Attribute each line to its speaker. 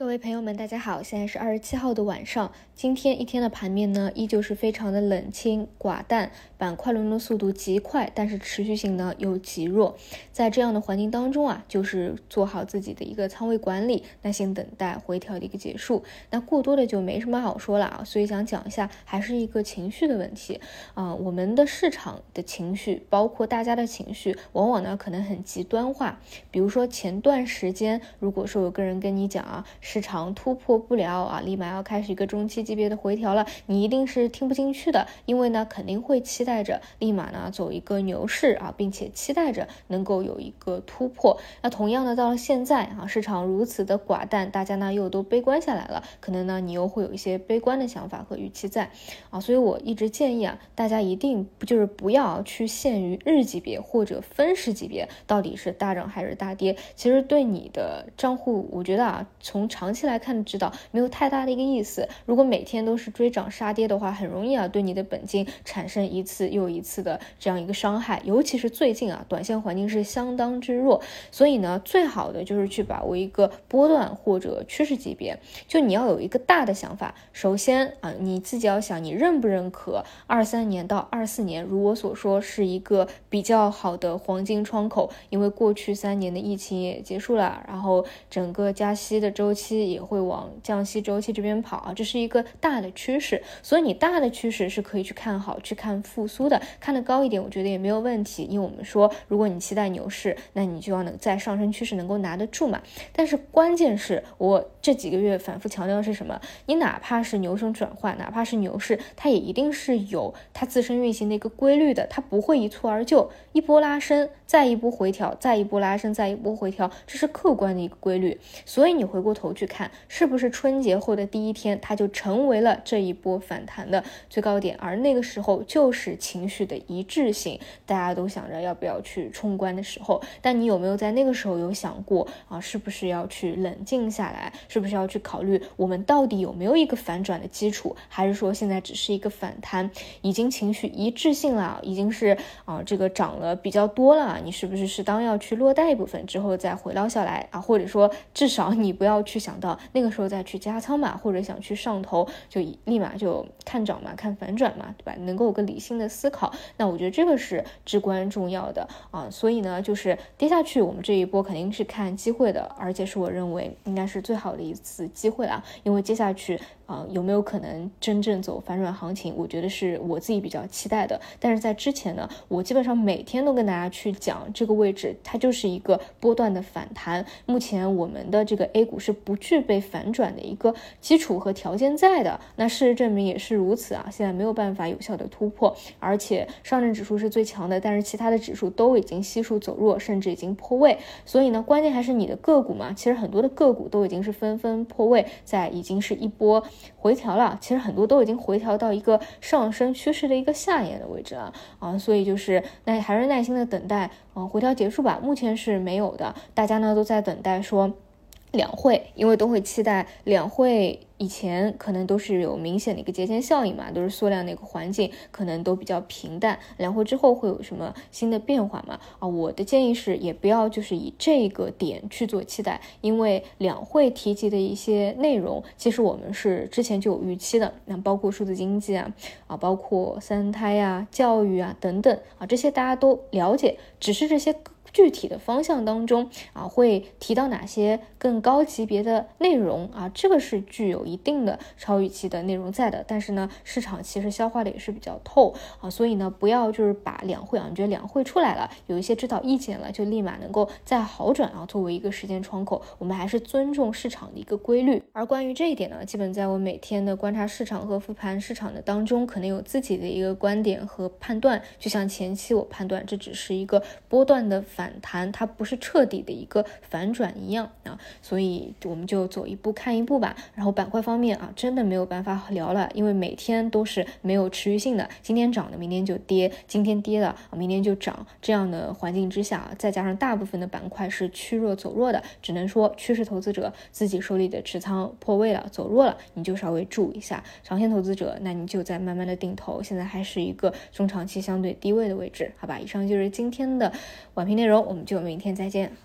Speaker 1: 各位朋友们，大家好，现在是二十七号的晚上。今天一天的盘面呢，依旧是非常的冷清寡淡，板块轮动速度极快，但是持续性呢又极弱。在这样的环境当中啊，就是做好自己的一个仓位管理，耐心等待回调的一个结束。那过多的就没什么好说了啊，所以想讲一下，还是一个情绪的问题啊。我们的市场的情绪，包括大家的情绪，往往呢可能很极端化。比如说前段时间，如果说有个人跟你讲啊。市场突破不了啊，立马要开始一个中期级别的回调了，你一定是听不进去的，因为呢肯定会期待着立马呢走一个牛市啊，并且期待着能够有一个突破。那同样的到了现在啊，市场如此的寡淡，大家呢又都悲观下来了，可能呢你又会有一些悲观的想法和预期在啊，所以我一直建议啊，大家一定就是不要去限于日级别或者分时级别到底是大涨还是大跌，其实对你的账户，我觉得啊从长长期来看，知道没有太大的一个意思。如果每天都是追涨杀跌的话，很容易啊对你的本金产生一次又一次的这样一个伤害。尤其是最近啊，短线环境是相当之弱，所以呢，最好的就是去把握一个波段或者趋势级别。就你要有一个大的想法，首先啊，你自己要想，你认不认可二三年到二四年，如我所说是一个比较好的黄金窗口，因为过去三年的疫情也结束了，然后整个加息的周期。期也会往降息周期这边跑啊，这是一个大的趋势，所以你大的趋势是可以去看好、去看复苏的，看得高一点，我觉得也没有问题。因为我们说，如果你期待牛市，那你就要能在上升趋势能够拿得住嘛。但是关键是我这几个月反复强调的是什么？你哪怕是牛熊转换，哪怕是牛市，它也一定是有它自身运行的一个规律的，它不会一蹴而就，一波拉升，再一波回调，再一波拉升，再一波回调，这是客观的一个规律。所以你回过头去。看是不是春节后的第一天，它就成为了这一波反弹的最高点，而那个时候就是情绪的一致性，大家都想着要不要去冲关的时候。但你有没有在那个时候有想过啊？是不是要去冷静下来？是不是要去考虑我们到底有没有一个反转的基础？还是说现在只是一个反弹，已经情绪一致性了，已经是啊这个涨了比较多了？你是不是适当要去落袋一部分之后再回捞下来啊？或者说至少你不要去想。到那个时候再去加仓嘛，或者想去上头，就立马就看涨嘛，看反转嘛，对吧？能够有个理性的思考，那我觉得这个是至关重要的啊。所以呢，就是跌下去，我们这一波肯定是看机会的，而且是我认为应该是最好的一次机会啊，因为接下去。啊，有没有可能真正走反转行情？我觉得是我自己比较期待的。但是在之前呢，我基本上每天都跟大家去讲这个位置，它就是一个波段的反弹。目前我们的这个 A 股是不具备反转的一个基础和条件在的。那事实证明也是如此啊，现在没有办法有效的突破，而且上证指数是最强的，但是其他的指数都已经悉数走弱，甚至已经破位。所以呢，关键还是你的个股嘛。其实很多的个股都已经是纷纷破位，在已经是一波。回调了，其实很多都已经回调到一个上升趋势的一个下沿的位置了啊，所以就是那还是耐心的等待，嗯，回调结束吧。目前是没有的，大家呢都在等待说。两会，因为都会期待两会以前可能都是有明显的一个节前效应嘛，都是缩量的一个环境，可能都比较平淡。两会之后会有什么新的变化吗？啊，我的建议是也不要就是以这个点去做期待，因为两会提及的一些内容，其实我们是之前就有预期的，那包括数字经济啊，啊，包括三胎呀、教育啊等等啊，这些大家都了解，只是这些。具体的方向当中啊，会提到哪些更高级别的内容啊？这个是具有一定的超预期的内容在的。但是呢，市场其实消化的也是比较透啊，所以呢，不要就是把两会啊，你觉得两会出来了，有一些指导意见了，就立马能够再好转啊，作为一个时间窗口，我们还是尊重市场的一个规律。而关于这一点呢，基本在我每天的观察市场和复盘市场的当中，可能有自己的一个观点和判断。就像前期我判断这只是一个波段的。反弹它不是彻底的一个反转一样啊，所以我们就走一步看一步吧。然后板块方面啊，真的没有办法聊了，因为每天都是没有持续性的，今天涨的明天就跌，今天跌的明天就涨，这样的环境之下，再加上大部分的板块是趋弱走弱的，只能说趋势投资者自己手里的持仓破位了，走弱了，你就稍微注意一下。长线投资者，那你就在慢慢的定投，现在还是一个中长期相对低位的位置，好吧？以上就是今天的晚评内容。我们就明天再见。